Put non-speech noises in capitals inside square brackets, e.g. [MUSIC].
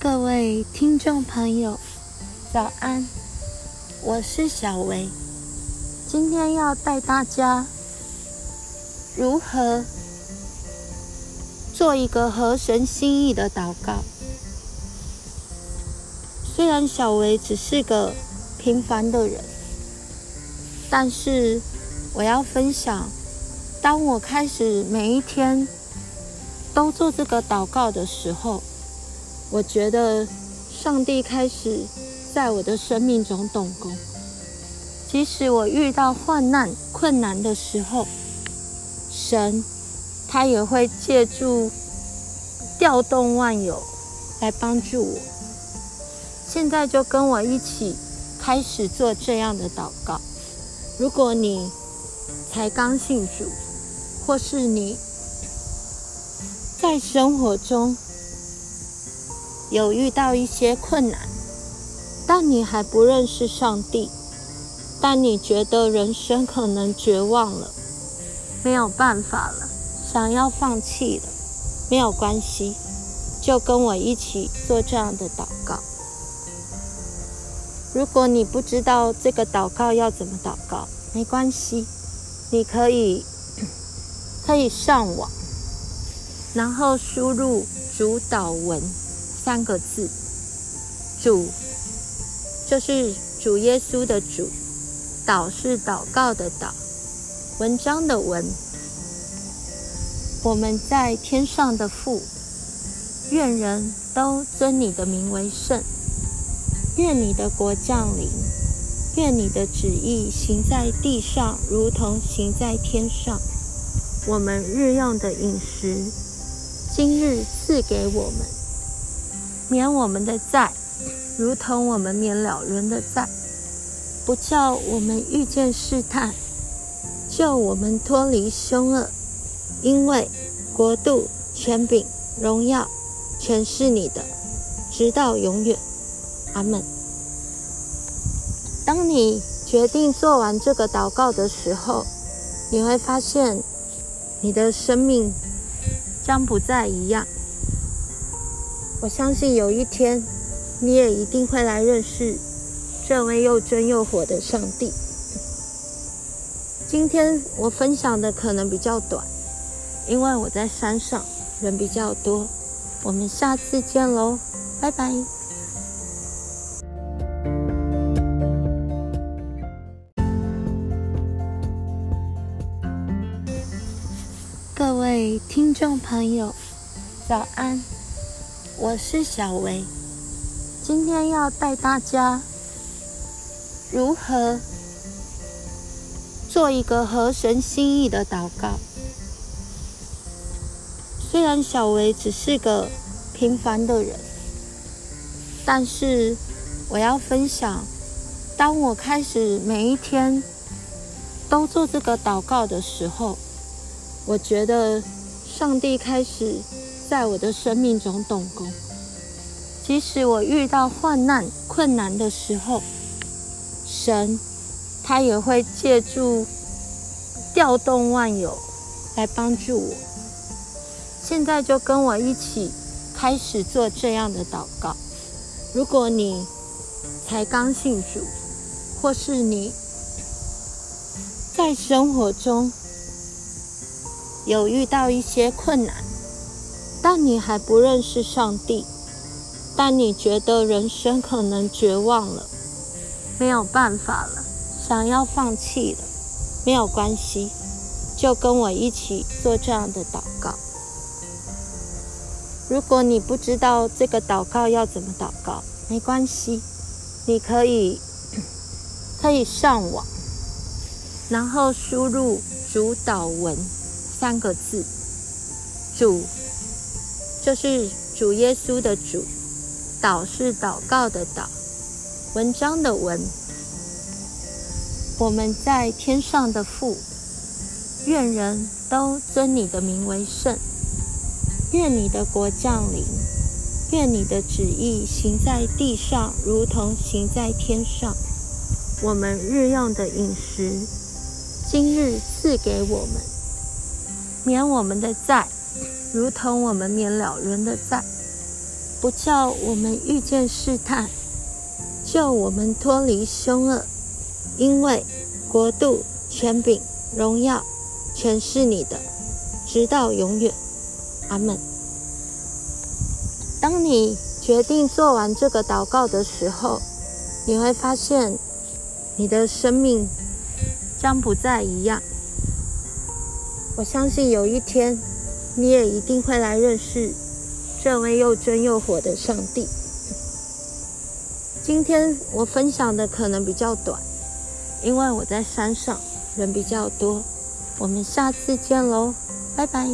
各位听众朋友，早安！我是小薇，今天要带大家如何做一个合神心意的祷告。虽然小薇只是个平凡的人，但是我要分享，当我开始每一天都做这个祷告的时候，我觉得上帝开始在我的生命中动工。即使我遇到患难、困难的时候，神他也会借助调动万有来帮助我。现在就跟我一起开始做这样的祷告。如果你才刚信主，或是你在生活中，有遇到一些困难，但你还不认识上帝，但你觉得人生可能绝望了，没有办法了，想要放弃了，没有关系，就跟我一起做这样的祷告。如果你不知道这个祷告要怎么祷告，没关系，你可以 [CLEARS THROAT] 可以上网，然后输入主祷文。三个字，主就是主耶稣的主，祷是祷告的祷，文章的文。我们在天上的父，愿人都尊你的名为圣，愿你的国降临，愿你的旨意行在地上，如同行在天上。我们日用的饮食，今日赐给我们。免我们的债，如同我们免了人的债，不叫我们遇见试探，救我们脱离凶恶，因为国度、权柄、荣耀，全是你的，直到永远。阿门。当你决定做完这个祷告的时候，你会发现，你的生命将不再一样。我相信有一天，你也一定会来认识这位又真又活的上帝。今天我分享的可能比较短，因为我在山上，人比较多。我们下次见喽，拜拜。各位听众朋友，早安。我是小薇，今天要带大家如何做一个合神心意的祷告。虽然小薇只是个平凡的人，但是我要分享，当我开始每一天都做这个祷告的时候，我觉得上帝开始。在我的生命中动工，即使我遇到患难、困难的时候，神他也会借助调动万有来帮助我。现在就跟我一起开始做这样的祷告。如果你才刚信主，或是你在生活中有遇到一些困难，但你还不认识上帝，但你觉得人生可能绝望了，没有办法了，想要放弃了，没有关系，就跟我一起做这样的祷告。如果你不知道这个祷告要怎么祷告，没关系，你可以 [CLEARS THROAT] 可以上网，然后输入主导文三个字，主。就是主耶稣的主，祷是祷告的祷，文章的文。我们在天上的父，愿人都尊你的名为圣，愿你的国降临，愿你的旨意行在地上，如同行在天上。我们日用的饮食，今日赐给我们，免我们的债。如同我们免了人的债，不叫我们遇见试探，救我们脱离凶恶，因为国度、权柄、荣耀，全是你的，直到永远。阿门。当你决定做完这个祷告的时候，你会发现你的生命将不再一样。我相信有一天，你也一定会来认识这位又真又活的上帝。今天我分享的可能比较短，因为我在山上，人比较多。我们下次见喽，拜拜。